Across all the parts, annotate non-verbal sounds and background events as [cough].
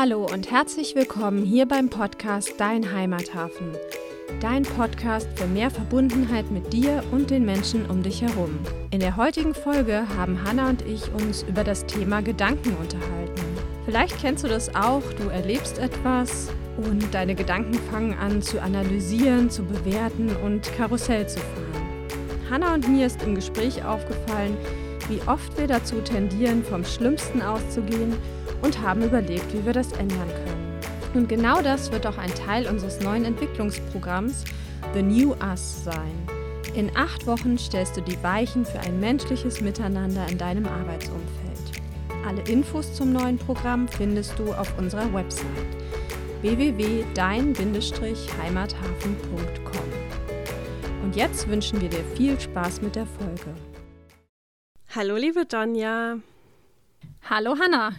Hallo und herzlich willkommen hier beim Podcast Dein Heimathafen. Dein Podcast für mehr Verbundenheit mit dir und den Menschen um dich herum. In der heutigen Folge haben Hanna und ich uns über das Thema Gedanken unterhalten. Vielleicht kennst du das auch, du erlebst etwas und deine Gedanken fangen an zu analysieren, zu bewerten und Karussell zu fahren. Hanna und mir ist im Gespräch aufgefallen, wie oft wir dazu tendieren, vom Schlimmsten auszugehen und haben überlegt, wie wir das ändern können. Und genau das wird auch ein Teil unseres neuen Entwicklungsprogramms The New Us sein. In acht Wochen stellst du die Weichen für ein menschliches Miteinander in deinem Arbeitsumfeld. Alle Infos zum neuen Programm findest du auf unserer Website www.dein-heimathafen.com. Und jetzt wünschen wir dir viel Spaß mit der Folge. Hallo, liebe Donja. Hallo, Hanna.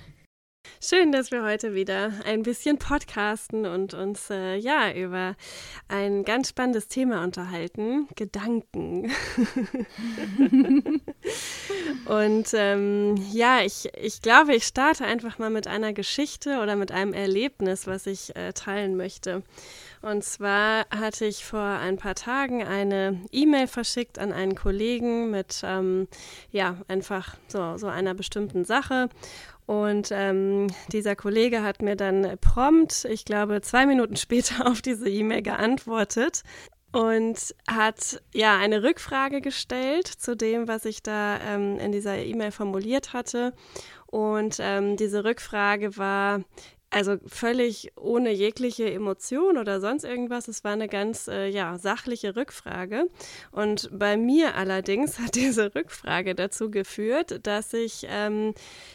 Schön, dass wir heute wieder ein bisschen podcasten und uns äh, ja über ein ganz spannendes Thema unterhalten: Gedanken. [laughs] [laughs] und ähm, ja, ich, ich glaube, ich starte einfach mal mit einer Geschichte oder mit einem Erlebnis, was ich äh, teilen möchte. Und zwar hatte ich vor ein paar Tagen eine E-Mail verschickt an einen Kollegen mit, ähm, ja, einfach so, so einer bestimmten Sache. Und ähm, dieser Kollege hat mir dann prompt, ich glaube, zwei Minuten [laughs] später auf diese E-Mail geantwortet und hat ja eine Rückfrage gestellt zu dem, was ich da ähm, in dieser E-Mail formuliert hatte. Und ähm, diese Rückfrage war, also völlig ohne jegliche Emotion oder sonst irgendwas. Es war eine ganz äh, ja, sachliche Rückfrage. Und bei mir allerdings [laughs] hat diese Rückfrage dazu geführt, dass ich ähm,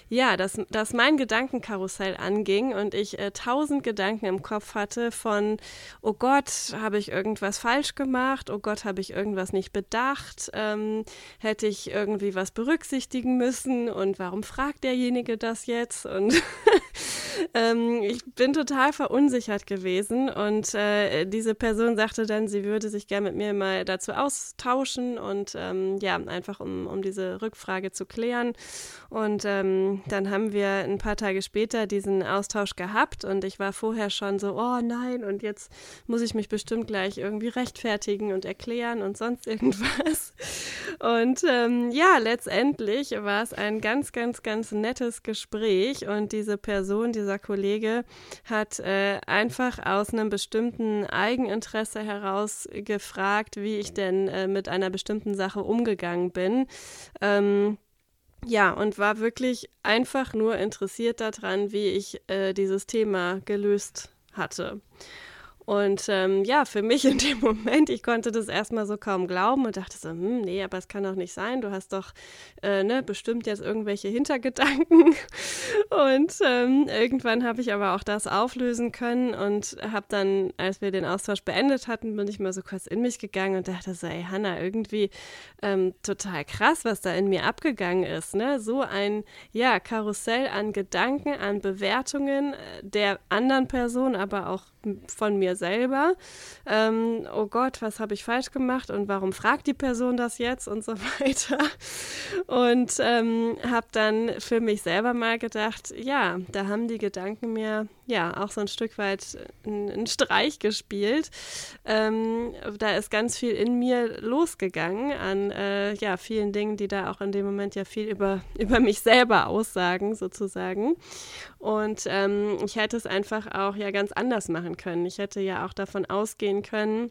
ja, dass, dass mein Gedankenkarussell anging und ich äh, tausend Gedanken im Kopf hatte von, oh Gott, habe ich irgendwas falsch gemacht? Oh Gott, habe ich irgendwas nicht bedacht? Ähm, hätte ich irgendwie was berücksichtigen müssen? Und warum fragt derjenige das jetzt? Und [laughs] ähm, ich bin total verunsichert gewesen und äh, diese Person sagte dann, sie würde sich gerne mit mir mal dazu austauschen und ähm, ja, einfach um, um diese Rückfrage zu klären. Und ähm, dann haben wir ein paar Tage später diesen Austausch gehabt und ich war vorher schon so, oh nein, und jetzt muss ich mich bestimmt gleich irgendwie rechtfertigen und erklären und sonst [laughs] irgendwas. Und ähm, ja, letztendlich war es ein ganz, ganz, ganz nettes Gespräch und diese Person, diese dieser Kollege hat äh, einfach aus einem bestimmten Eigeninteresse heraus gefragt, wie ich denn äh, mit einer bestimmten Sache umgegangen bin. Ähm, ja, und war wirklich einfach nur interessiert daran, wie ich äh, dieses Thema gelöst hatte. Und ähm, ja, für mich in dem [laughs] Moment, ich konnte das erstmal so kaum glauben und dachte so, hm, nee, aber es kann doch nicht sein. Du hast doch äh, ne, bestimmt jetzt irgendwelche Hintergedanken. [laughs] Und ähm, irgendwann habe ich aber auch das auflösen können und habe dann, als wir den Austausch beendet hatten, bin ich mal so kurz in mich gegangen und dachte so, ey Hanna, irgendwie ähm, total krass, was da in mir abgegangen ist. Ne? So ein ja, Karussell an Gedanken, an Bewertungen äh, der anderen Person, aber auch von mir selber. Ähm, oh Gott, was habe ich falsch gemacht und warum fragt die Person das jetzt und so [laughs] weiter. Und ähm, habe dann für mich selber mal gedacht, ja, da haben die Gedanken mir ja auch so ein Stück weit einen Streich gespielt. Ähm, da ist ganz viel in mir losgegangen an äh, ja, vielen Dingen, die da auch in dem Moment ja viel über, [laughs] über mich selber aussagen, sozusagen. Und ähm, ich hätte es einfach auch ja ganz anders machen können. Ich hätte ja auch davon ausgehen können,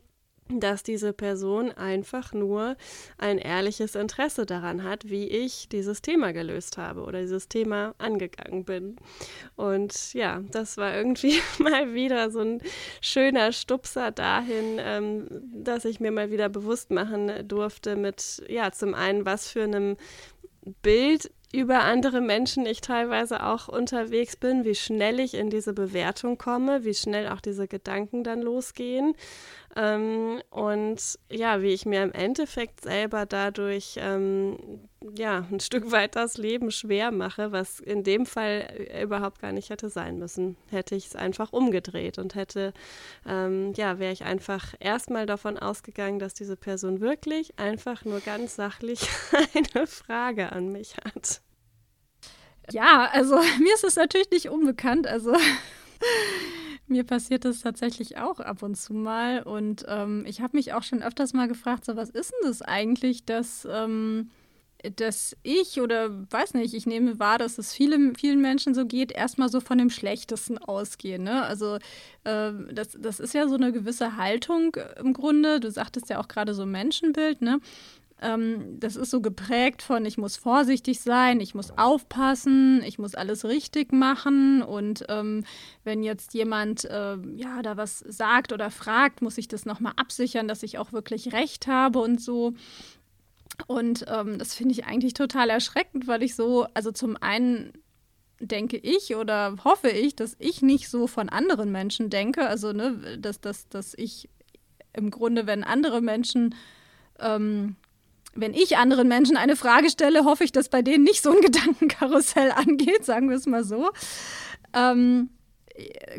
dass diese Person einfach nur ein ehrliches Interesse daran hat, wie ich dieses Thema gelöst habe oder dieses Thema angegangen bin. Und ja, das war irgendwie [laughs] mal wieder so ein schöner Stupser dahin, ähm, dass ich mir mal wieder bewusst machen durfte mit, ja, zum einen, was für einem Bild über andere Menschen ich teilweise auch unterwegs bin, wie schnell ich in diese Bewertung komme, wie schnell auch diese Gedanken dann losgehen. Ähm, und ja, wie ich mir im Endeffekt selber dadurch ähm, ja ein [laughs] Stück weit das Leben schwer mache, was in dem Fall überhaupt gar nicht hätte sein müssen. Hätte ich es einfach umgedreht und hätte, ähm, ja, wäre ich einfach erstmal davon ausgegangen, dass diese Person wirklich einfach nur ganz sachlich [laughs] eine Frage an mich hat. Ja, also [laughs] mir ist es natürlich nicht unbekannt. Also Mir passiert das tatsächlich auch ab und zu mal. Und ähm, ich habe mich auch schon öfters mal gefragt, so was ist denn das eigentlich, dass, ähm, dass ich oder weiß nicht, ich nehme wahr, dass es viele, vielen Menschen so geht, erstmal so von dem Schlechtesten ausgehen. Ne? Also äh, das, das ist ja so eine gewisse Haltung im Grunde. Du sagtest ja auch gerade so Menschenbild, ne? Ähm, das ist so geprägt von, ich muss vorsichtig sein, ich muss aufpassen, ich muss alles richtig machen. Und ähm, wenn jetzt jemand äh, ja da was sagt oder fragt, muss ich das nochmal absichern, dass ich auch wirklich recht habe und so. Und ähm, das finde ich eigentlich total erschreckend, weil ich so, also zum einen denke ich oder hoffe ich, dass ich nicht so von anderen Menschen denke. Also, ne, dass, dass, dass ich im Grunde, wenn andere Menschen ähm, wenn ich anderen Menschen eine Frage stelle, hoffe ich, dass bei denen nicht so ein [laughs] Gedankenkarussell angeht, sagen wir es mal so. Ähm,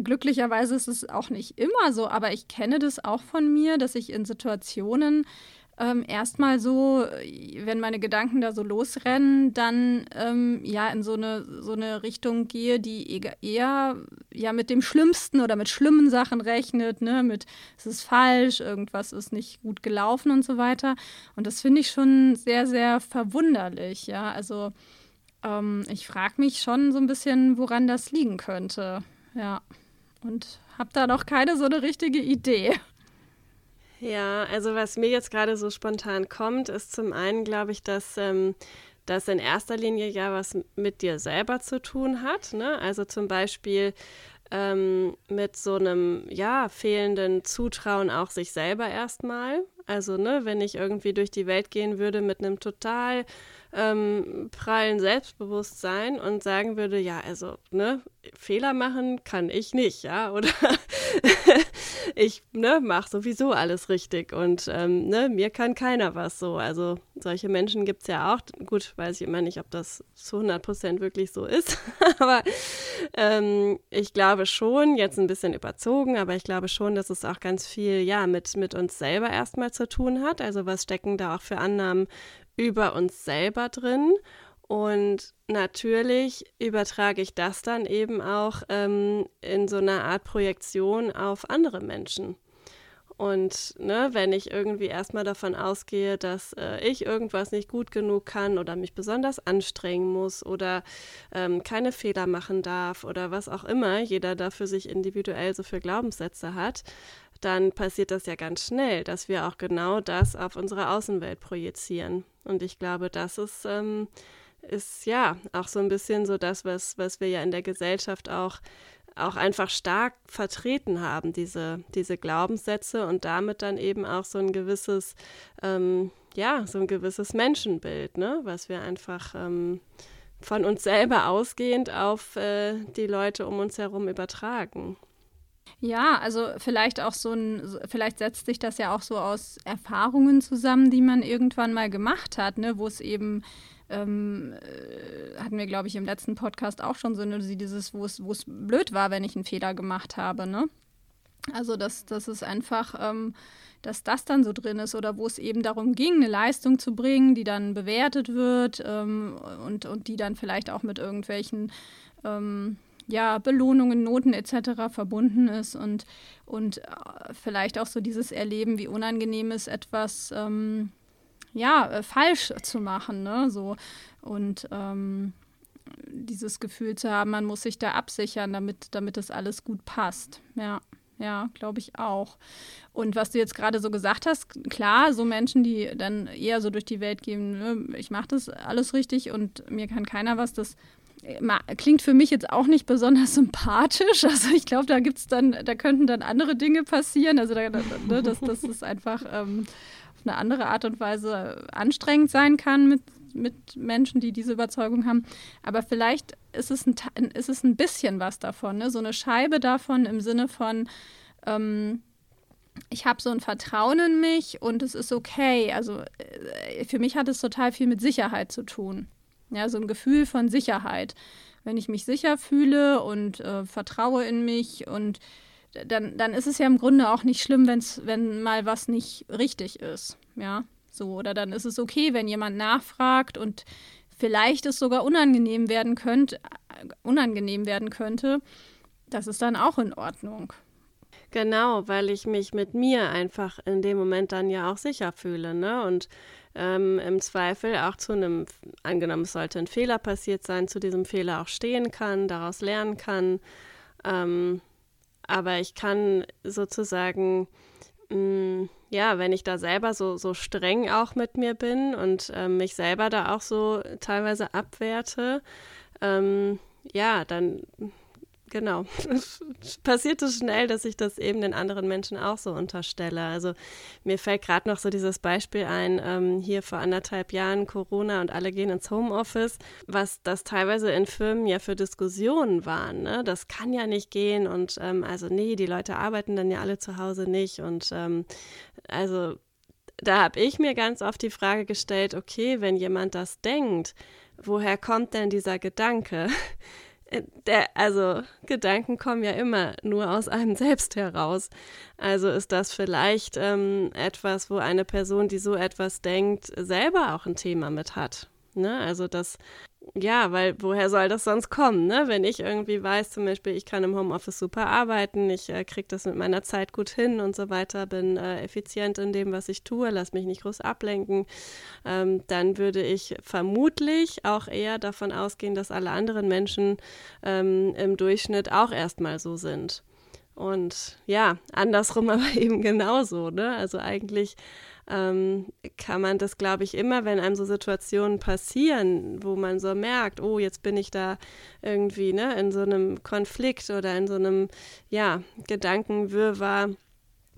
glücklicherweise ist es auch nicht immer so, aber ich kenne das auch von mir, dass ich in Situationen ähm, erstmal so, wenn meine Gedanken da so losrennen, dann ähm, ja in so eine, so eine Richtung gehe, die eher ja mit dem Schlimmsten oder mit schlimmen Sachen rechnet, ne, mit es ist falsch, irgendwas ist nicht gut gelaufen und so weiter. Und das finde ich schon sehr, sehr verwunderlich, ja. Also ähm, ich frage mich schon so ein bisschen, woran das liegen könnte. Ja. Und habe da noch keine so eine richtige Idee. Ja, also was mir jetzt gerade so spontan kommt, ist zum einen, glaube ich, dass ähm, das in erster Linie ja was mit dir selber zu tun hat. Ne? Also zum Beispiel ähm, mit so einem ja fehlenden Zutrauen auch sich selber erstmal. Also ne, wenn ich irgendwie durch die Welt gehen würde mit einem total ähm, prallen Selbstbewusstsein und sagen würde, ja, also, ne, Fehler machen kann ich nicht, ja, oder ich, ne, mache sowieso alles richtig und, ähm, ne, mir kann keiner was so. Also, solche Menschen gibt es ja auch. Gut, weiß ich immer nicht, ob das zu 100 Prozent wirklich so ist, [laughs] aber ähm, ich glaube schon, jetzt ein bisschen überzogen, aber ich glaube schon, dass es auch ganz viel, ja, mit, mit uns selber erstmal zu tun hat. Also, was stecken da auch für Annahmen über uns selber drin. Und natürlich übertrage ich das dann eben auch ähm, in so einer Art Projektion auf andere Menschen. Und ne, wenn ich irgendwie erstmal davon ausgehe, dass äh, ich irgendwas nicht gut genug kann oder mich besonders anstrengen muss oder ähm, keine Fehler machen darf oder was auch immer jeder dafür sich individuell so für Glaubenssätze hat, dann passiert das ja ganz schnell, dass wir auch genau das auf unsere Außenwelt projizieren. Und ich glaube, das ist, ähm, ist ja auch so ein bisschen so das, was, was wir ja in der Gesellschaft auch, auch einfach stark vertreten haben, diese, diese Glaubenssätze und damit dann eben auch so ein gewisses, ähm, ja, so ein gewisses Menschenbild, ne, was wir einfach ähm, von uns selber ausgehend auf äh, die Leute um uns herum übertragen. Ja, also vielleicht auch so ein, vielleicht setzt sich das ja auch so aus Erfahrungen zusammen, die man irgendwann mal gemacht hat, ne, wo es eben ähm, äh, hatten wir, glaube ich, im letzten Podcast auch schon so eine, dieses, wo es, es blöd war, wenn ich einen Fehler gemacht habe, ne? Also, dass, dass es einfach, ähm, dass das dann so drin ist oder wo es eben darum ging, eine Leistung zu bringen, die dann bewertet wird ähm, und, und die dann vielleicht auch mit irgendwelchen ähm, ja, Belohnungen, Noten etc. verbunden ist und, und äh, vielleicht auch so dieses Erleben, wie unangenehm ist, etwas ähm, ja, äh, falsch zu machen. Ne? So, und ähm, dieses Gefühl zu haben, man muss sich da absichern, damit, damit das alles gut passt. Ja. Ja, glaube ich auch. Und was du jetzt gerade so gesagt hast, klar, so Menschen, die dann eher so durch die Welt gehen, ne, ich mache das alles richtig und mir kann keiner was, das klingt für mich jetzt auch nicht besonders [laughs] sympathisch. Also ich glaube, da gibt's dann, da könnten dann andere Dinge passieren. Also da, ne, dass das ist einfach ähm, eine andere Art und Weise anstrengend sein kann mit, mit Menschen, die diese Überzeugung haben. Aber vielleicht ist es ein, ist es ein bisschen was davon, ne? so eine Scheibe davon im Sinne von ähm, ich habe so ein Vertrauen in mich und es ist okay. Also äh, für mich hat es total viel mit Sicherheit zu tun. Ja, so ein Gefühl von Sicherheit. Wenn ich mich sicher fühle und äh, vertraue in mich und dann, dann ist es ja im Grunde auch nicht schlimm, wenn's, wenn mal was nicht richtig ist. Ja, so. Oder dann ist es okay, wenn jemand nachfragt und vielleicht es sogar unangenehm werden könnte, unangenehm werden könnte. Das ist dann auch in Ordnung. Genau, weil ich mich mit mir einfach in dem Moment dann ja auch sicher fühle, ne? Und ähm, im Zweifel auch zu einem, angenommen es sollte ein Fehler passiert sein, zu diesem Fehler auch stehen kann, daraus lernen kann. Ähm, aber ich kann sozusagen, mh, mm, ja, wenn ich da selber so, so streng auch mit mir bin und äh, mich selber da auch so teilweise abwerte, ähm, ja, dann genau. [laughs] Passiert es schnell, dass ich das eben den anderen Menschen auch so unterstelle. Also mir fällt gerade noch so dieses Beispiel ein, ähm, hier vor anderthalb Jahren Corona und alle gehen ins Homeoffice, was das teilweise in Firmen ja für Diskussionen waren. Ne? Das kann ja nicht gehen und ähm, also nee, die Leute arbeiten dann ja alle zu Hause nicht und ähm, also da habe ich mir ganz oft die Frage gestellt, okay, wenn jemand das denkt, woher kommt denn dieser Gedanke? Äh, der, also Gedanken kommen ja immer nur aus einem [laughs] selbst heraus. Also ist das vielleicht ähm, etwas, wo eine Person, die so etwas denkt, selber auch ein Thema mit hat. Ne? Also das ja, weil woher soll das sonst kommen, ne? Wenn ich irgendwie weiß, zum Beispiel, ich kann im Homeoffice super arbeiten, ich äh, kriege das mit meiner Zeit gut hin und so weiter, bin äh, effizient in dem, was ich tue, lass mich nicht groß ablenken, ähm, dann würde ich vermutlich auch eher davon ausgehen, dass alle anderen Menschen ähm, im Durchschnitt auch erstmal so sind. Und ja, andersrum [laughs] aber eben genauso, ne? Also eigentlich ähm, kann man das, glaube ich, immer, wenn einem so Situationen passieren, wo man so merkt, oh, jetzt bin ich da irgendwie ne, in so einem Konflikt oder in so einem, ja, Gedankenwirrwarr,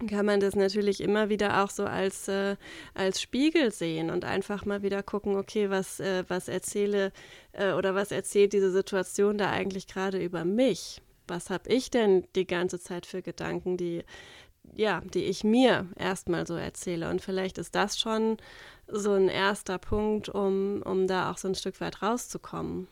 kann man das natürlich immer wieder auch so als, äh, als Spiegel sehen und einfach mal wieder gucken, okay, was, äh, was erzähle äh, oder was erzählt diese Situation da eigentlich gerade über mich? Was habe ich denn die ganze Zeit für Gedanken, die, ja, die ich mir erstmal so erzähle. Und vielleicht ist das schon so ein erster Punkt, um, um da auch so ein Stück weit rauszukommen.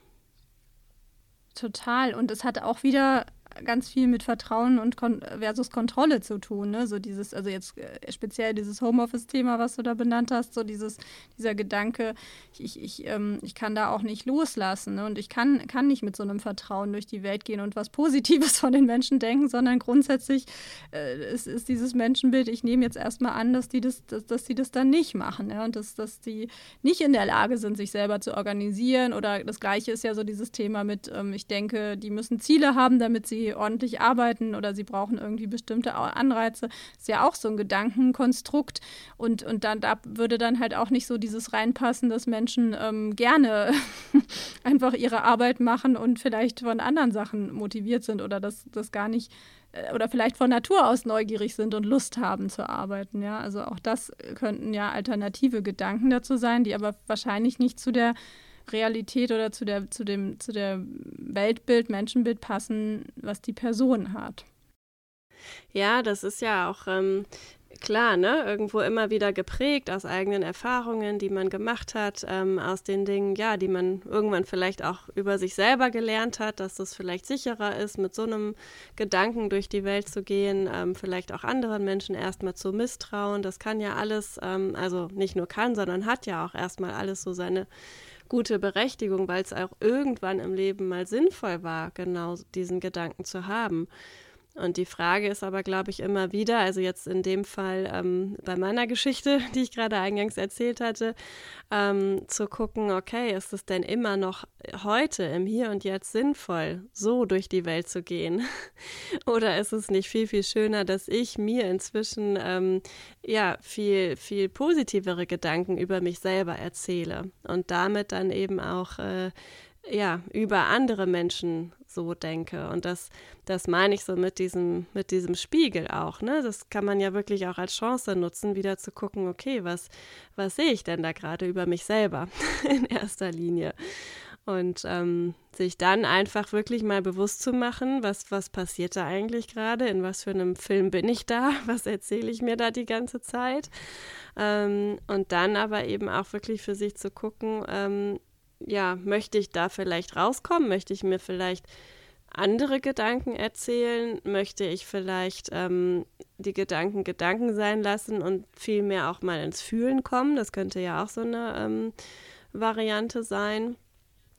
Total. Und es hat auch wieder ganz viel mit Vertrauen und Kon versus Kontrolle zu tun. Ne? So dieses, also jetzt äh, speziell dieses Homeoffice-Thema, was du da benannt hast, so dieses, dieser Gedanke, ich, ich, ähm, ich kann da auch nicht loslassen ne? und ich kann, kann nicht mit so einem Vertrauen durch die Welt gehen und was Positives von den Menschen denken, sondern grundsätzlich äh, ist, ist dieses Menschenbild, ich nehme jetzt erstmal an, dass die das, dass, dass die das dann nicht machen ja? und dass, dass die nicht in der Lage sind, sich selber zu organisieren oder das Gleiche ist ja so dieses Thema mit, ähm, ich denke, die müssen Ziele haben, damit sie ordentlich arbeiten oder sie brauchen irgendwie bestimmte Anreize. Ist ja auch so ein Gedankenkonstrukt. Und, und dann da würde dann halt auch nicht so dieses reinpassen, dass Menschen ähm, gerne [laughs] einfach ihre Arbeit machen und vielleicht von anderen Sachen motiviert sind oder das, das gar nicht äh, oder vielleicht von Natur aus neugierig sind und Lust haben zu arbeiten. Ja, also auch das könnten ja alternative Gedanken dazu sein, die aber wahrscheinlich nicht zu der Realität oder zu der, zu dem, zu der Weltbild, Menschenbild passen, was die Person hat. Ja, das ist ja auch ähm, klar, ne? Irgendwo immer wieder geprägt aus eigenen Erfahrungen, die man gemacht hat, ähm, aus den Dingen, ja, die man irgendwann vielleicht auch über sich selber gelernt hat, dass es vielleicht sicherer ist, mit so einem Gedanken durch die Welt zu gehen, ähm, vielleicht auch anderen Menschen erstmal zu misstrauen. Das kann ja alles, ähm, also nicht nur kann, sondern hat ja auch erstmal alles so seine gute Berechtigung, weil es auch irgendwann im Leben mal sinnvoll war, genau diesen Gedanken zu haben. Und die Frage ist aber, glaube ich, immer wieder, also jetzt in dem Fall ähm, bei meiner Geschichte, [laughs] die ich gerade eingangs erzählt hatte, ähm, zu gucken, okay, ist es denn immer noch heute im Hier und Jetzt sinnvoll, so durch die Welt zu gehen? [laughs] Oder ist es nicht viel, viel schöner, dass ich mir inzwischen ähm, ja viel, viel positivere Gedanken über mich selber erzähle und damit dann eben auch äh, ja, über andere Menschen so denke. Und das, das meine ich so mit diesem, mit diesem Spiegel auch. Ne? Das kann man ja wirklich auch als Chance nutzen, wieder zu gucken, okay, was, was sehe ich denn da gerade über mich selber [laughs] in erster Linie? Und ähm, sich dann einfach wirklich mal bewusst zu machen, was, was passiert da eigentlich gerade, in was für einem Film bin ich da, [laughs] was erzähle ich mir da die ganze Zeit. Ähm, und dann aber eben auch wirklich für sich zu gucken, ähm, ja, möchte ich da vielleicht rauskommen? Möchte ich mir vielleicht andere Gedanken erzählen? Möchte ich vielleicht ähm, die Gedanken Gedanken sein lassen und vielmehr auch mal ins Fühlen kommen? Das könnte ja auch so eine ähm, Variante sein.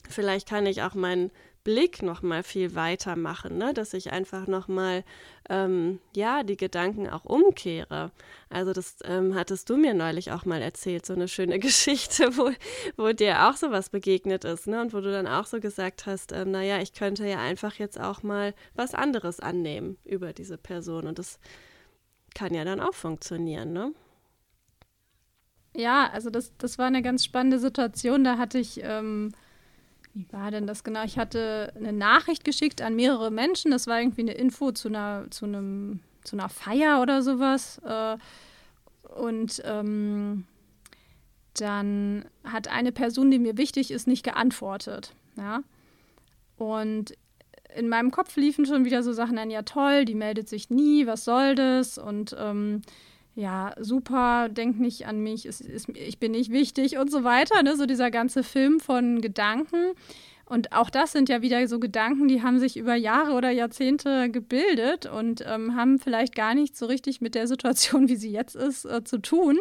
Vielleicht kann ich auch mein Blick noch mal viel weiter machen, ne? dass ich einfach noch mal ähm, ja die Gedanken auch umkehre. Also das ähm, hattest du mir neulich auch mal erzählt, so eine schöne [laughs] Geschichte, wo, wo dir auch sowas begegnet ist, ne? Und wo du dann auch so gesagt hast, ähm, naja, ich könnte ja einfach jetzt auch mal was anderes annehmen über diese Person. Und das kann ja dann auch funktionieren, ne? Ja, also das, das war eine ganz spannende Situation. Da hatte ich, ähm, wie war denn das genau? Ich hatte eine Nachricht geschickt an mehrere Menschen. Das war irgendwie eine Info zu einer, zu einem, zu einer Feier oder sowas. Äh, und ähm, dann hat eine Person, die mir wichtig ist, nicht geantwortet. Ja. Und in meinem Kopf liefen schon wieder so Sachen an, ja toll, die meldet sich nie, was soll das? Und ähm, ja, super, denk nicht an mich, es, es, ich bin nicht wichtig und so weiter. Ne? So dieser ganze Film von Gedanken. Und auch das sind ja wieder so Gedanken, die haben sich über Jahre oder Jahrzehnte gebildet und ähm, haben vielleicht gar nicht so richtig mit der Situation, wie sie jetzt ist, äh, zu tun.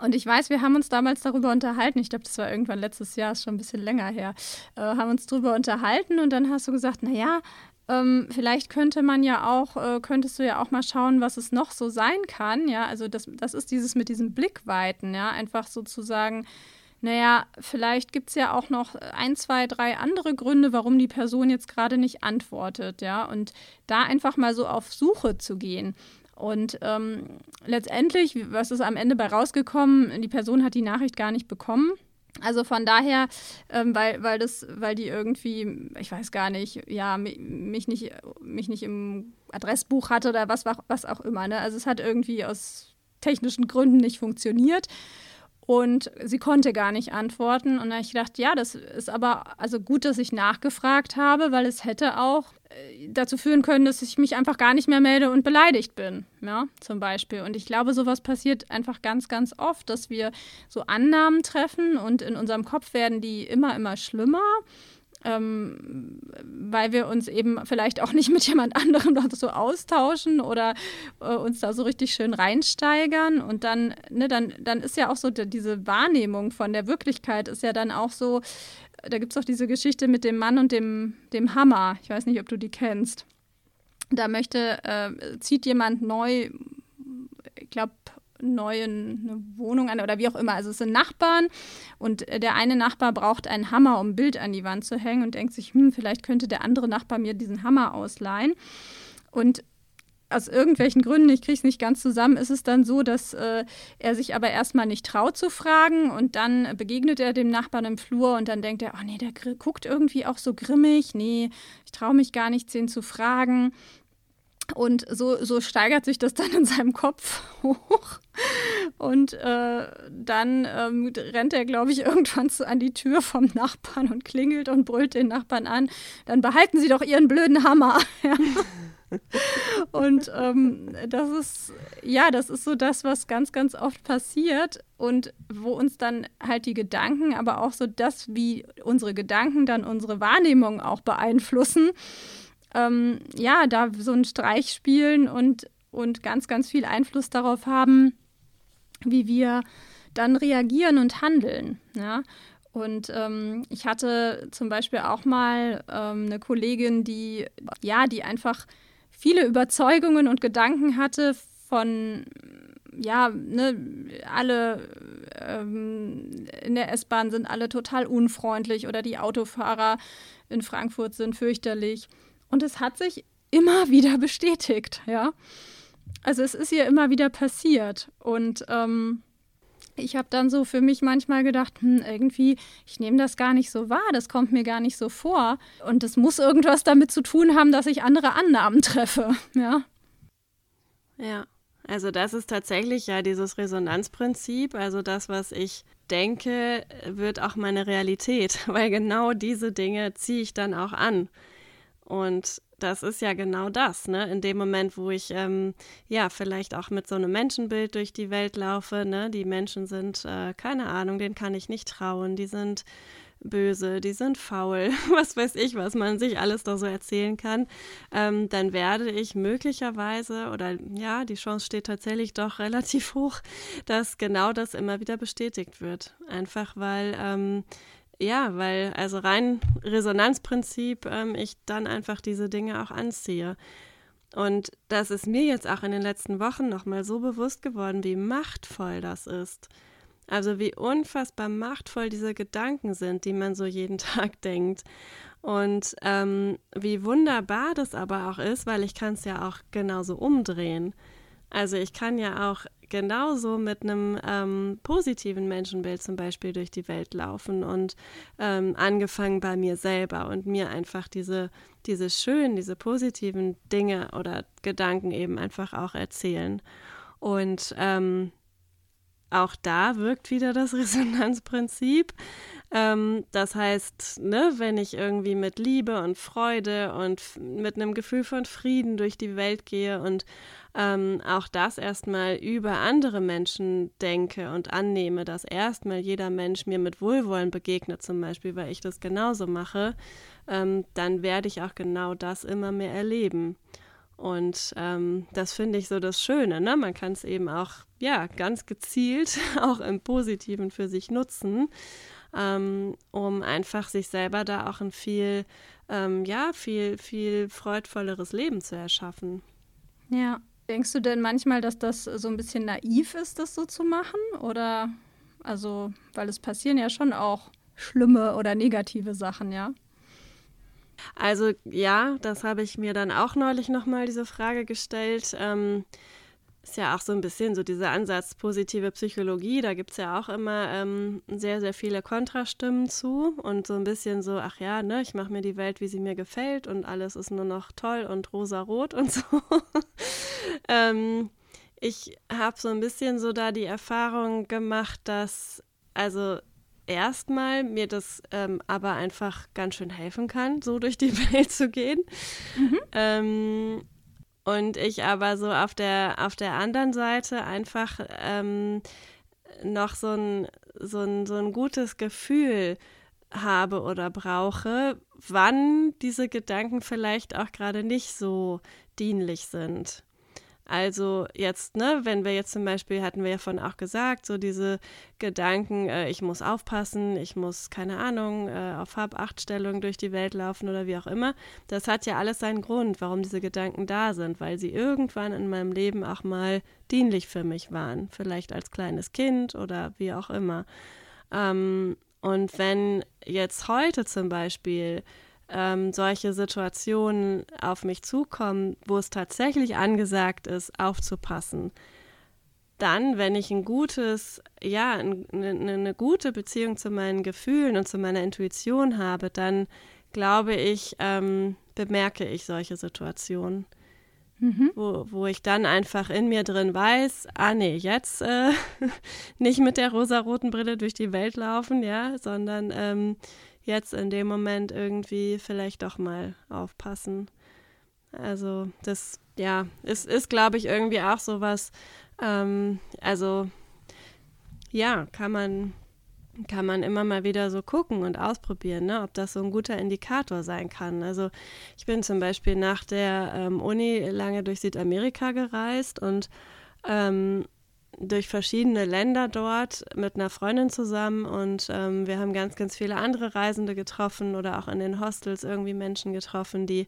Und ich weiß, wir haben uns damals darüber unterhalten. Ich glaube, das war irgendwann letztes Jahr, ist schon ein bisschen länger her. Äh, haben uns darüber unterhalten und dann hast du gesagt, naja, ähm, vielleicht könnte man ja auch, äh, könntest du ja auch mal schauen, was es noch so sein kann. Ja, also das, das ist dieses mit diesen Blickweiten, ja, einfach sozusagen, naja, vielleicht gibt es ja auch noch ein, zwei, drei andere Gründe, warum die Person jetzt gerade nicht antwortet, ja, und da einfach mal so auf Suche zu gehen. Und ähm, letztendlich, was ist am Ende bei rausgekommen? Die Person hat die Nachricht gar nicht bekommen. Also von daher, ähm, weil, weil das, weil die irgendwie, ich weiß gar nicht, ja, mich nicht, mich nicht im Adressbuch hatte oder was, was auch immer. Ne? Also es hat irgendwie aus technischen Gründen nicht funktioniert. Und sie konnte gar nicht antworten. Und da habe ich gedacht, ja, das ist aber also gut, dass ich nachgefragt habe, weil es hätte auch äh, dazu führen können, dass ich mich einfach gar nicht mehr melde und beleidigt bin, ja, zum Beispiel. Und ich glaube, sowas passiert einfach ganz, ganz oft, dass wir so Annahmen treffen und in unserem Kopf werden die immer, immer schlimmer ähm, weil wir uns eben vielleicht auch nicht mit jemand anderem so austauschen oder äh, uns da so richtig schön reinsteigern. Und dann, ne, dann, dann ist ja auch so die, diese Wahrnehmung von der Wirklichkeit ist ja dann auch so, da gibt es auch diese Geschichte mit dem Mann und dem, dem Hammer. Ich weiß nicht, ob du die kennst. Da möchte, äh, zieht jemand neu, ich glaube, neue eine Wohnung an oder wie auch immer. Also es sind Nachbarn und der eine Nachbar braucht einen Hammer, um ein Bild an die Wand zu hängen und denkt sich, hm, vielleicht könnte der andere Nachbar mir diesen Hammer ausleihen. Und aus irgendwelchen Gründen, ich kriege es nicht ganz zusammen, ist es dann so, dass äh, er sich aber erstmal nicht traut zu fragen und dann begegnet er dem Nachbarn im Flur und dann denkt er, oh nee, der guckt irgendwie auch so grimmig, nee, ich traue mich gar nicht, den zu fragen. Und so, so steigert sich das dann in seinem Kopf [laughs] hoch. Und äh, dann ähm, rennt er, glaube ich, [laughs] irgendwann zu, an die Tür vom Nachbarn und klingelt und brüllt den Nachbarn an. Dann behalten Sie doch Ihren blöden Hammer. [laughs] und ähm, das ist, ja, das ist so das, was ganz, ganz oft passiert und wo uns dann halt die Gedanken, aber auch so das, wie unsere Gedanken dann unsere Wahrnehmung auch beeinflussen ähm, ja, da so einen Streich spielen und, und ganz, ganz viel Einfluss darauf haben, wie wir dann reagieren und handeln. Ja? Und ähm, ich hatte zum Beispiel auch mal ähm, eine Kollegin, die, ja, die einfach viele Überzeugungen und Gedanken hatte von, ja, ne, alle ähm, in der S-Bahn sind alle total unfreundlich oder die Autofahrer in Frankfurt sind fürchterlich. Und es hat sich immer [laughs] wieder bestätigt, ja. Also es ist ihr immer wieder passiert. Und ähm, ich habe dann so für mich manchmal gedacht, hm, irgendwie, ich nehme das gar nicht so wahr, das kommt mir gar nicht so vor. Und es muss irgendwas damit zu tun haben, dass ich andere Annahmen [laughs] treffe, ja. Ja, also das ist tatsächlich ja dieses Resonanzprinzip, also das, was ich denke, wird auch meine Realität, [laughs] weil genau diese Dinge ziehe ich dann auch an. Und das ist ja genau das, ne? In dem Moment, wo ich ähm, ja vielleicht auch mit so einem Menschenbild durch die Welt laufe, ne? Die Menschen sind, äh, keine Ahnung, denen kann ich nicht trauen, die sind böse, die sind faul, [laughs] was weiß ich, was man sich alles da so erzählen kann, ähm, dann werde ich möglicherweise oder ja, die Chance steht tatsächlich doch relativ hoch, dass genau das immer wieder bestätigt wird. Einfach weil ähm, ja, weil also rein Resonanzprinzip ähm, ich dann einfach diese Dinge auch anziehe. Und das ist mir jetzt auch in den letzten Wochen nochmal so bewusst geworden, wie machtvoll das ist. Also wie unfassbar machtvoll diese Gedanken sind, die man so jeden [laughs] Tag denkt. Und ähm, wie wunderbar das aber auch ist, weil ich kann es ja auch genauso umdrehen. Also ich kann ja auch genauso mit einem ähm, positiven Menschenbild zum Beispiel durch die Welt laufen und ähm, angefangen bei mir selber und mir einfach diese, diese schönen, diese positiven Dinge oder Gedanken eben einfach auch erzählen. Und ähm, auch da wirkt wieder das [laughs] Resonanzprinzip. Ähm, das heißt, ne, wenn ich irgendwie mit Liebe und Freude und mit einem Gefühl von Frieden durch die Welt gehe und ähm, auch das erstmal über andere Menschen denke und annehme, dass erstmal jeder Mensch mir mit Wohlwollen begegnet, zum Beispiel, weil ich das genauso mache, ähm, dann werde ich auch genau das immer mehr erleben. Und ähm, das finde ich so das Schöne. Ne? Man kann es eben auch, ja, ganz gezielt, [laughs] auch im Positiven für sich nutzen, ähm, um einfach sich selber da auch ein viel, ähm, ja, viel, viel freudvolleres Leben zu erschaffen. Ja. Denkst du denn manchmal, dass das so ein bisschen naiv ist, das so zu machen? Oder, also, weil es passieren ja schon auch schlimme oder negative Sachen, ja? Also ja, das habe ich mir dann auch neulich nochmal diese Frage gestellt. Ähm, ist ja auch so ein bisschen so dieser Ansatz positive Psychologie. Da gibt es ja auch immer ähm, sehr, sehr viele Kontrastimmen zu und so ein bisschen so, ach ja, ne, ich mache mir die Welt, wie sie mir gefällt und alles ist nur noch toll und rosa-rot und [laughs] so. ähm, ich habe so ein bisschen so da die Erfahrung gemacht, dass also erstmal mir das ähm, aber einfach ganz schön helfen kann, so durch die [laughs] Welt zu gehen. Mhm. Ähm, und ich aber so auf der, auf der anderen Seite einfach ähm, noch so ein, so, ein, so ein gutes Gefühl habe oder brauche, wann diese Gedanken vielleicht auch gerade nicht so dienlich sind. Also jetzt, ne, wenn wir jetzt zum Beispiel, hatten wir ja von auch gesagt, so diese Gedanken, äh, ich muss aufpassen, ich muss, keine Ahnung, äh, auf Hab-Acht-Stellung durch die Welt laufen oder wie auch immer, das hat ja alles seinen Grund, warum diese Gedanken da sind, weil sie irgendwann in meinem Leben auch mal dienlich für mich waren, vielleicht als kleines Kind oder wie auch immer. Ähm, und wenn jetzt heute zum Beispiel ähm, solche Situationen auf mich zukommen, wo es tatsächlich angesagt ist, aufzupassen, dann, wenn ich ein gutes, ja, eine, eine gute Beziehung zu meinen Gefühlen und zu meiner Intuition habe, dann glaube ich, ähm, bemerke ich solche Situationen. Mhm. Wo, wo ich dann einfach in mir drin weiß, ah nee, jetzt äh, [laughs] nicht mit der rosaroten Brille durch die Welt laufen, ja, sondern ähm, jetzt in dem Moment irgendwie vielleicht doch mal aufpassen. Also das, ja, es ist, glaube ich, irgendwie auch so was, ähm, also ja, kann man, kann man immer mal wieder so gucken und ausprobieren, ne, ob das so ein guter Indikator sein kann. Also ich bin zum Beispiel nach der ähm, Uni lange durch Südamerika gereist und ähm, durch verschiedene Länder dort mit einer Freundin zusammen und ähm, wir haben ganz, ganz viele andere Reisende getroffen oder auch in den Hostels irgendwie Menschen getroffen, die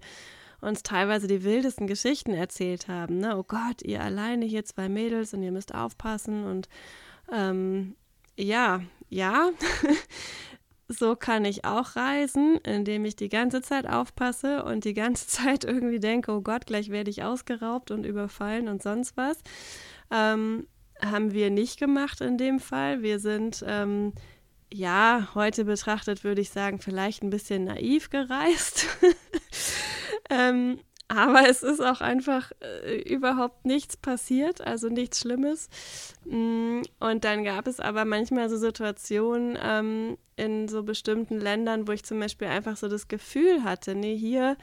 uns teilweise die wildesten Geschichten erzählt haben. Ne? Oh Gott, ihr alleine hier zwei Mädels und ihr müsst aufpassen und ähm, ja, ja, [laughs] so kann ich auch reisen, indem ich die ganze Zeit aufpasse und die ganze [laughs] Zeit irgendwie denke, oh Gott, gleich werde ich ausgeraubt und überfallen und sonst was. Ähm, haben wir nicht gemacht in dem Fall. Wir sind, ähm, ja, heute betrachtet würde ich sagen, vielleicht ein bisschen naiv gereist. [laughs] ähm, aber es ist auch einfach äh, überhaupt nichts passiert, also nichts Schlimmes. Mm, und dann gab es aber manchmal so Situationen ähm, in so bestimmten Ländern, wo ich zum Beispiel einfach so das Gefühl hatte, nee, hier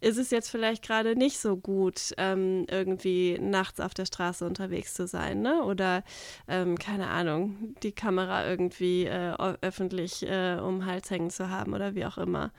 ist es jetzt vielleicht gerade nicht so gut, ähm, irgendwie nachts auf der Straße unterwegs zu sein, ne? Oder ähm, keine Ahnung, die Kamera irgendwie äh, öffentlich äh, um den Hals hängen zu haben oder wie auch immer.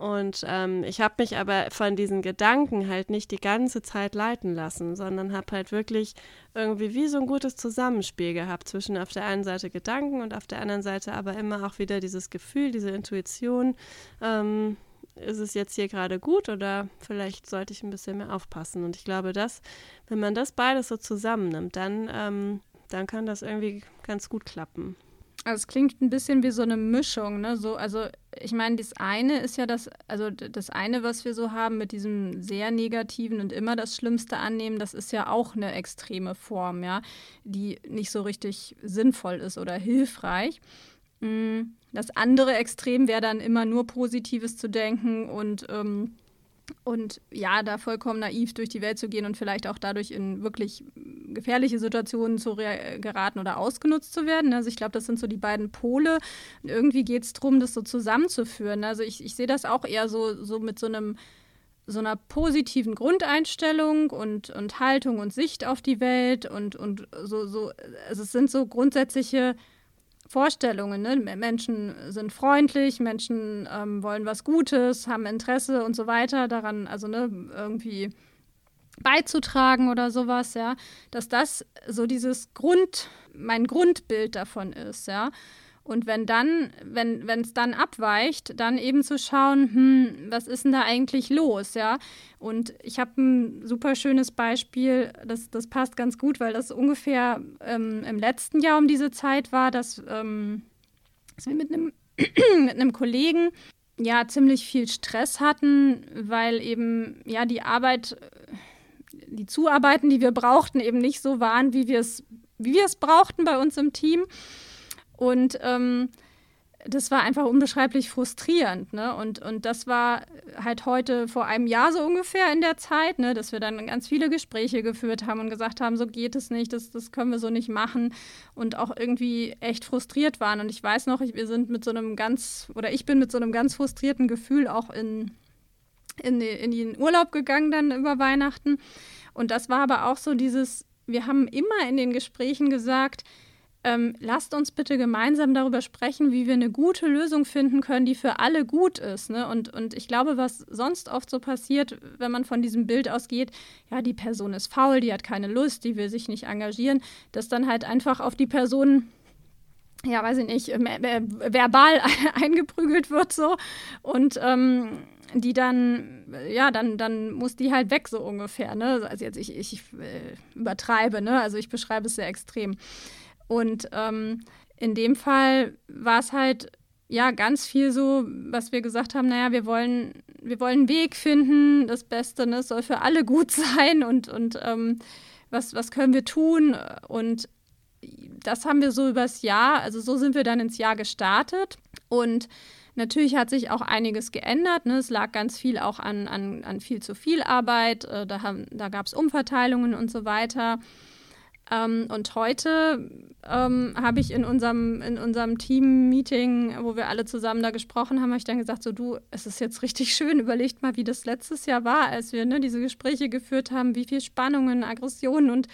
Und ähm, ich habe mich aber von diesen Gedanken halt nicht die ganze Zeit leiten lassen, sondern habe halt wirklich irgendwie wie so ein gutes Zusammenspiel gehabt zwischen auf der einen Seite Gedanken und auf der anderen Seite aber immer auch wieder dieses Gefühl, diese Intuition. Ähm, ist es jetzt hier gerade gut oder vielleicht sollte ich ein bisschen mehr aufpassen? Und ich glaube, dass, wenn man das beides so zusammennimmt, dann, ähm, dann kann das irgendwie ganz gut klappen. Also es klingt ein bisschen wie so eine Mischung, ne? So, also ich meine, das eine ist ja das, also das eine, was wir so haben mit diesem sehr negativen und immer das Schlimmste annehmen, das ist ja auch eine extreme Form, ja, die nicht so richtig sinnvoll ist oder hilfreich. Mm, das andere Extrem wäre dann immer nur Positives zu denken und ähm, und ja, da vollkommen naiv durch die Welt zu gehen und vielleicht auch dadurch in wirklich gefährliche Situationen zu geraten oder ausgenutzt zu werden. Also ich glaube, das sind so die beiden Pole. Und irgendwie geht es darum, das so zusammenzuführen. Also ich, ich sehe das auch eher so, so mit so einem so einer positiven Grundeinstellung und, und Haltung und Sicht auf die Welt und, und so, so, also es sind so grundsätzliche Vorstellungen. Ne? Menschen sind freundlich, Menschen ähm, wollen was Gutes, haben Interesse und so weiter daran, also ne, irgendwie beizutragen oder sowas, ja, dass das so dieses Grund, mein Grundbild davon ist, ja. Und wenn dann, wenn es dann abweicht, dann eben zu schauen, hm, was ist denn da eigentlich los, ja? Und ich habe ein super schönes Beispiel, das, das passt ganz gut, weil das ungefähr ähm, im letzten Jahr um diese Zeit war, dass, ähm, dass wir mit einem [clears throat] mit einem Kollegen ja ziemlich viel Stress hatten, weil eben ja die Arbeit, die Zuarbeiten, die wir brauchten, eben nicht so waren, wie wir es wie wir es brauchten bei uns im Team. Und ähm, das war einfach unbeschreiblich frustrierend. Ne? Und, und das war halt heute vor einem Jahr so ungefähr in der Zeit, ne? dass wir dann ganz viele Gespräche geführt haben und gesagt haben, so geht es nicht, das, das können wir so nicht machen und auch irgendwie echt frustriert waren. Und ich weiß noch, ich, wir sind mit so einem ganz, oder ich bin mit so einem ganz frustrierten Gefühl auch in, in, in den Urlaub gegangen dann über Weihnachten. Und das war aber auch so dieses, wir haben immer in den Gesprächen gesagt, ähm, lasst uns bitte gemeinsam darüber sprechen, wie wir eine gute Lösung finden können, die für alle gut ist. Ne? Und, und ich glaube, was sonst oft so passiert, wenn man von diesem Bild ausgeht, ja, die Person ist faul, die hat keine Lust, die will sich nicht engagieren, dass dann halt einfach auf die Person ja, weiß ich nicht, verbal [laughs] eingeprügelt wird so und ähm, die dann, ja, dann, dann muss die halt weg so ungefähr, ne? Also jetzt ich, ich äh, übertreibe, ne? Also ich beschreibe es sehr extrem. Und ähm, in dem Fall war es halt ja ganz viel so, was wir gesagt haben, naja, wir wollen, wir wollen einen Weg finden, das Beste, ne, soll für alle gut [laughs] sein und, und ähm, was, was können wir tun? Und das haben wir so übers Jahr, also so sind wir dann ins Jahr gestartet. Und natürlich hat sich auch einiges geändert. Ne? Es lag ganz viel auch an, an, an viel zu viel Arbeit. Äh, da, da gab es Umverteilungen und so weiter. Ähm, und heute ähm, habe ich in unserem, in unserem Team-Meeting, wo wir alle zusammen da gesprochen haben, habe ich dann gesagt, so du, es ist jetzt richtig schön, überlegt mal, wie das letztes Jahr war, als wir ne, diese Gespräche geführt haben, wie viel Spannungen, Aggressionen und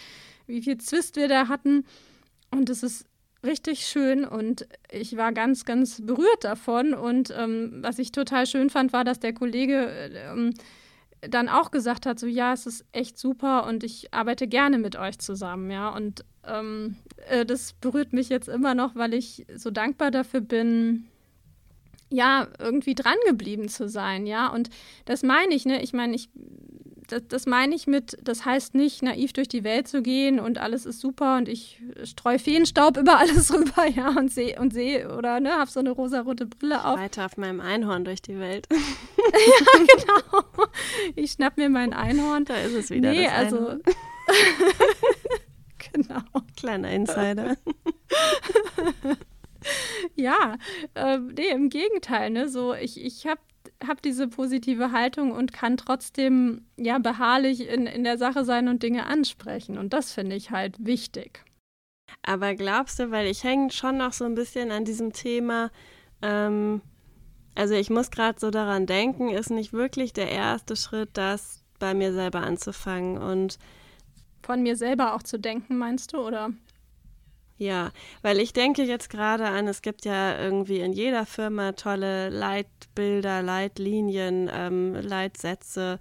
wie viel Zwist wir da hatten. Und es ist richtig schön und ich war ganz, ganz berührt davon. Und ähm, was ich total schön fand, war, dass der Kollege ähm, dann auch gesagt hat, so ja, es ist echt super und ich arbeite gerne mit euch zusammen, ja. Und ähm, äh, das berührt mich jetzt immer noch, weil ich so dankbar dafür bin, ja, irgendwie dran geblieben zu sein, ja. Und das meine ich, ne? Ich meine, ich das, das meine ich mit, das heißt nicht, naiv durch die Welt zu gehen und alles ist super und ich streue Feenstaub über alles [laughs] rüber, ja, und sehe und sehe oder ne, habe so eine rosarote Brille auf. Weiter auf meinem Einhorn durch die Welt. [laughs] [laughs] ja, genau. Ich schnapp mir mein Einhorn. Da ist es wieder. Nee, also. genau. Kleiner Insider. ja, äh, nee, im Gegenteil, ne? So, ich, ich habe habe diese positive Haltung und kann trotzdem ja beharrlich in, in der Sache sein und Dinge ansprechen. Und das finde ich halt wichtig. Aber glaubst du, weil ich hänge schon noch so ein bisschen an diesem Thema, ähm, also ich muss gerade so daran denken, ist nicht wirklich der erste Schritt, das bei mir selber anzufangen und von mir selber auch zu denken, meinst du, oder? Ja, weil ich denke jetzt gerade an, es gibt ja irgendwie in jeder Firma tolle Leitbilder, Leitlinien, ähm, Leitsätze.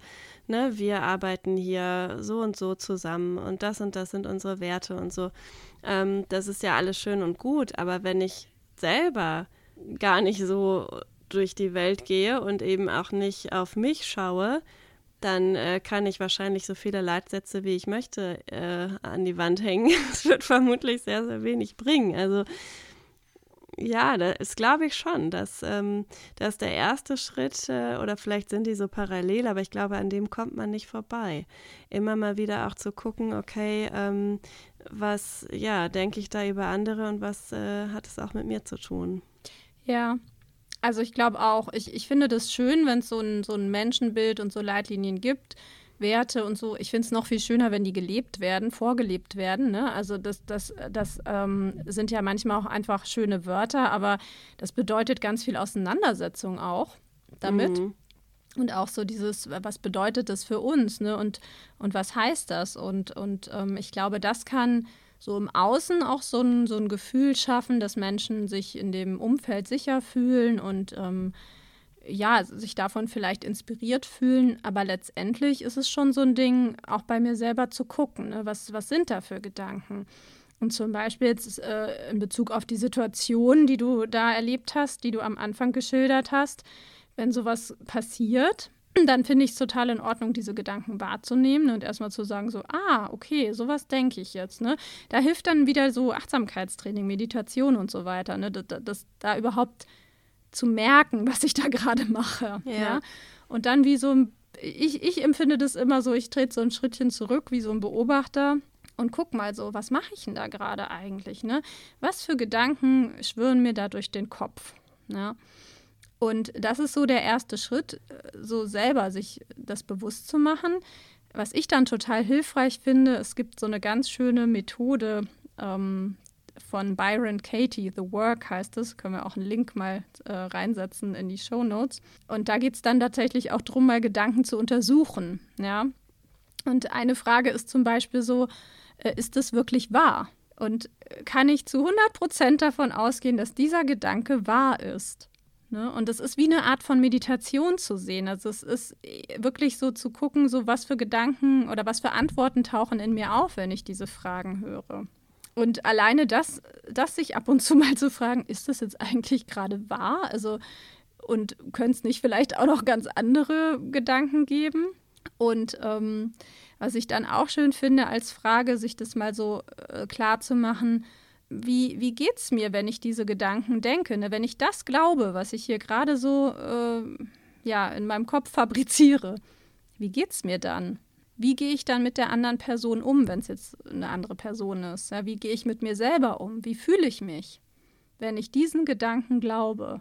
Ne? Wir arbeiten hier so und so zusammen und das und das sind unsere Werte und so. Ähm, das ist ja alles schön und gut, aber wenn ich selber gar nicht so durch die Welt gehe und eben auch nicht auf mich schaue, dann äh, kann ich wahrscheinlich so viele Leitsätze, wie ich möchte, äh, an die Wand hängen. [laughs] Es wird vermutlich sehr, sehr wenig bringen. Also ja, das glaube ich schon, dass, ähm, dass der erste Schritt, äh, oder vielleicht sind die so parallel, aber ich glaube, an dem kommt man nicht vorbei. Immer mal wieder auch zu gucken, okay, ähm, was, ja, denke ich da über andere und was äh, hat es auch mit mir zu tun? Ja, also ich glaube auch, ich, ich finde das schön, wenn es so ein, so ein Menschenbild und so Leitlinien gibt, Werte und so. Ich finde es noch viel schöner, wenn die gelebt werden, vorgelebt werden. Ne? Also das, das, das ähm, sind ja manchmal auch einfach schöne Wörter, aber das bedeutet ganz viel Auseinandersetzung auch damit. Mhm. Und auch so dieses, was bedeutet das für uns, ne? Und, und was heißt das? Und, und ähm, ich glaube, das kann so im Außen auch so ein, so ein Gefühl schaffen, dass Menschen sich in dem Umfeld sicher fühlen und ähm, ja, sich davon vielleicht inspiriert fühlen. Aber letztendlich ist es schon so ein Ding, auch bei mir selber zu gucken, ne? was, was sind da für Gedanken? Und zum Beispiel jetzt äh, in Bezug auf die Situation, die du da erlebt hast, die du am Anfang geschildert hast, wenn sowas passiert, dann finde ich es total in Ordnung, diese Gedanken wahrzunehmen und erstmal zu sagen, so, ah, okay, sowas denke ich jetzt. Ne? Da hilft dann wieder so Achtsamkeitstraining, Meditation und so weiter, ne? das, das da überhaupt zu merken, was ich da [laughs] gerade mache. Ja. ja. Und dann wie so ein, ich, ich empfinde das immer so, ich trete so ein Schrittchen zurück, wie so ein Beobachter und guck mal so, was mache ich denn da gerade eigentlich? Ne? Was für Gedanken schwirren mir da durch den Kopf? Ja? Und das ist so der erste Schritt, so selber sich das bewusst zu machen. Was ich dann total hilfreich finde, es gibt so eine ganz schöne Methode ähm, von Byron Katie, The Work heißt es, können wir auch einen Link mal äh, reinsetzen in die Show Notes. Und da geht es dann tatsächlich auch darum, mal Gedanken zu untersuchen. Ja? Und eine Frage ist zum Beispiel so, äh, ist das wirklich wahr? Und äh, kann ich zu 100 Prozent davon ausgehen, dass dieser Gedanke wahr ist? Ne? Und es ist wie eine Art von Meditation zu sehen. Also es ist äh, wirklich so zu gucken, so was für Gedanken oder was für Antworten tauchen in mir auf, wenn ich diese Fragen höre. Und alleine das, das sich ab und zu [laughs] mal zu fragen, ist das jetzt eigentlich gerade wahr? Also, und könnte es nicht vielleicht auch noch ganz andere Gedanken geben? Und ähm, was ich dann auch schön finde als Frage, sich das mal so äh, klar zu machen, wie, wie geht es mir, wenn ich diese Gedanken denke? Ne? Wenn ich das glaube, was ich hier gerade so äh, ja, in meinem Kopf fabriziere, wie geht es mir dann? Wie gehe ich dann mit der anderen Person um, wenn es jetzt eine andere Person ist? Ja, wie gehe ich mit mir selber um? Wie fühle ich mich, wenn ich diesen Gedanken glaube?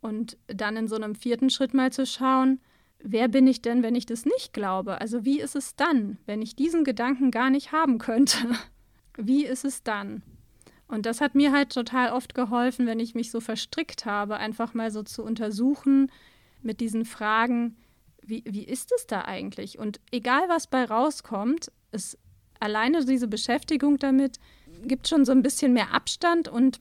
Und dann in so einem vierten Schritt mal zu schauen, wer bin ich denn, wenn ich das nicht glaube? Also wie ist es dann, wenn ich diesen Gedanken gar nicht haben könnte? [laughs] Wie ist es dann? Und das hat mir halt total oft geholfen, wenn ich mich so verstrickt habe, einfach mal so zu untersuchen mit diesen Fragen, wie, wie ist es da eigentlich? Und egal, was bei rauskommt, ist alleine diese Beschäftigung damit gibt schon so ein bisschen mehr Abstand und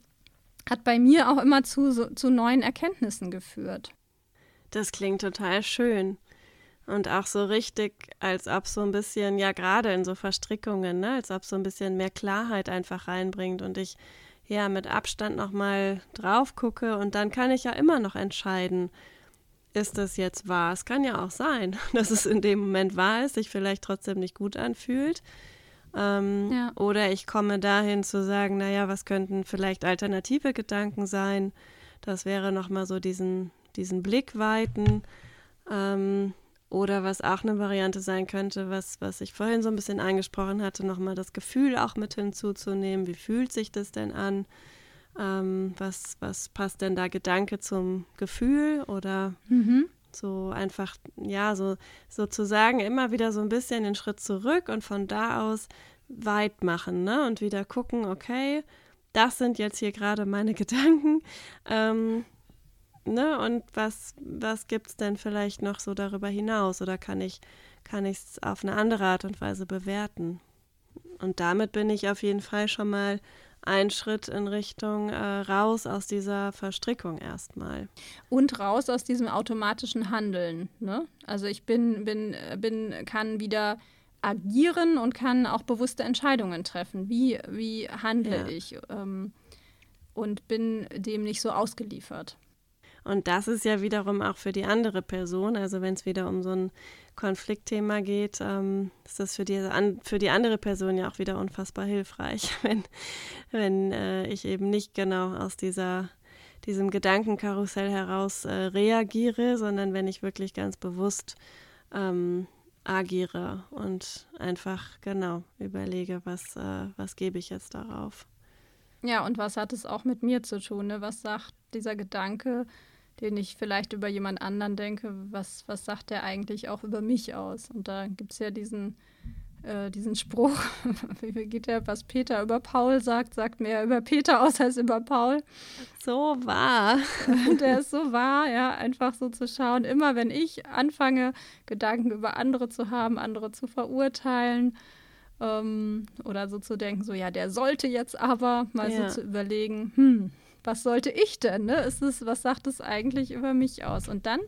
hat bei mir auch immer zu, so, zu neuen Erkenntnissen geführt. Das klingt total schön. Und auch so richtig, als ob so ein bisschen, ja, gerade in so Verstrickungen, ne, als ob so ein bisschen mehr Klarheit einfach reinbringt und ich ja mit Abstand nochmal drauf gucke und dann kann ich ja immer noch entscheiden, ist das jetzt wahr? Es kann ja auch sein, [laughs] dass es in dem Moment wahr ist, sich vielleicht trotzdem nicht gut anfühlt. Ähm, ja. Oder ich komme dahin zu sagen, naja, was könnten vielleicht alternative Gedanken sein? Das wäre nochmal so diesen, diesen Blick weiten. Ähm, oder was auch eine Variante sein könnte, was, was ich vorhin so ein bisschen angesprochen hatte, nochmal das Gefühl auch mit hinzuzunehmen. Wie fühlt sich das denn an? Ähm, was, was passt denn da Gedanke zum Gefühl? Oder mhm. so einfach, ja, so sozusagen immer wieder so ein bisschen den Schritt zurück und von da aus weit machen, ne? Und wieder gucken, okay, das sind jetzt hier gerade meine [laughs] Gedanken. Ähm, ne, und was, was gibt es denn vielleicht noch so darüber hinaus? Oder kann ich kann es auf eine andere Art und Weise bewerten? Und damit bin ich auf jeden Fall schon mal ein Schritt in Richtung äh, raus aus dieser Verstrickung erstmal. Und raus aus diesem automatischen Handeln. Ne? Also ich bin, bin, bin, kann wieder agieren und kann auch bewusste Entscheidungen treffen. Wie, wie handle ja. ich? Ähm, und bin dem nicht so ausgeliefert. Und das ist ja wiederum auch für die andere Person, also wenn es wieder um so ein Konfliktthema geht, ähm, ist das für die, an, für die andere Person ja auch wieder unfassbar hilfreich, [laughs] wenn, wenn äh, ich eben nicht genau aus dieser, diesem Gedankenkarussell heraus äh, reagiere, sondern wenn ich wirklich ganz bewusst ähm, agiere und einfach genau überlege, was, äh, was gebe ich jetzt darauf. Ja, und was hat es auch mit mir zu tun? Ne? Was sagt dieser Gedanke, den ich vielleicht über jemand anderen denke, was, was sagt der eigentlich auch über mich aus? Und da gibt es ja diesen, äh, diesen Spruch, [laughs] wie geht der, was Peter über Paul sagt, sagt mehr über Peter aus als über Paul. So wahr. [laughs] der ist so wahr, ja, einfach so zu schauen. Immer wenn ich anfange, Gedanken über andere zu haben, andere zu verurteilen, ähm, oder so zu denken, so ja, der sollte jetzt aber mal ja. so zu überlegen, hm, was sollte ich denn? Ne? Ist es, was sagt es eigentlich über mich aus? Und dann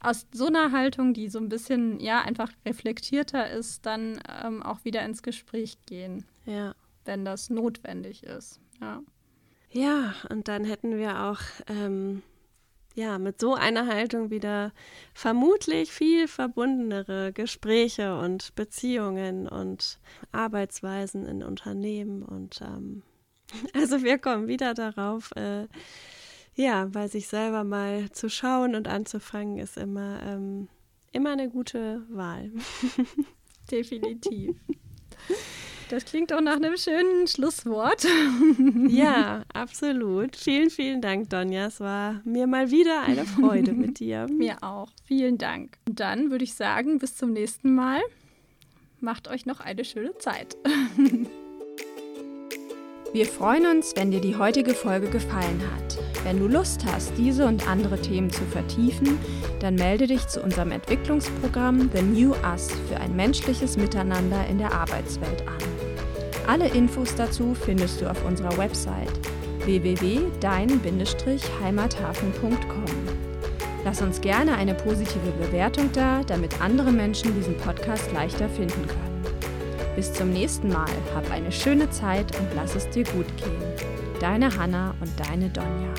aus so einer Haltung, die so ein bisschen ja einfach reflektierter ist, dann ähm, auch wieder ins Gespräch gehen. Ja. Wenn das notwendig ist. Ja. Ja, und dann hätten wir auch ähm, ja, mit so einer Haltung wieder vermutlich viel verbundenere Gespräche und Beziehungen und Arbeitsweisen in Unternehmen. Und ähm, [laughs] also wir kommen wieder darauf, äh, ja, bei sich selber mal zu schauen und anzufangen, ist immer, ähm, immer eine gute Wahl. [laughs] Definitiv. Das klingt auch nach einem schönen Schlusswort. Ja, absolut. Vielen, vielen Dank, Donja. Es war mir mal wieder eine Freude mit dir. [laughs] mir auch. Vielen Dank. Und dann würde ich sagen, bis zum nächsten Mal. Macht euch noch eine schöne Zeit. Wir freuen uns, wenn dir die heutige Folge gefallen hat. Wenn du Lust hast, diese und andere Themen zu vertiefen, dann melde dich zu unserem Entwicklungsprogramm The New Us für ein menschliches Miteinander in der Arbeitswelt an. Alle Infos dazu findest du auf unserer Website www.dein-heimathafen.com. Lass uns gerne eine positive Bewertung da, damit andere Menschen diesen Podcast leichter finden können. Bis zum nächsten Mal, hab eine schöne Zeit und lass es dir gut gehen. Deine Hanna und deine Donja.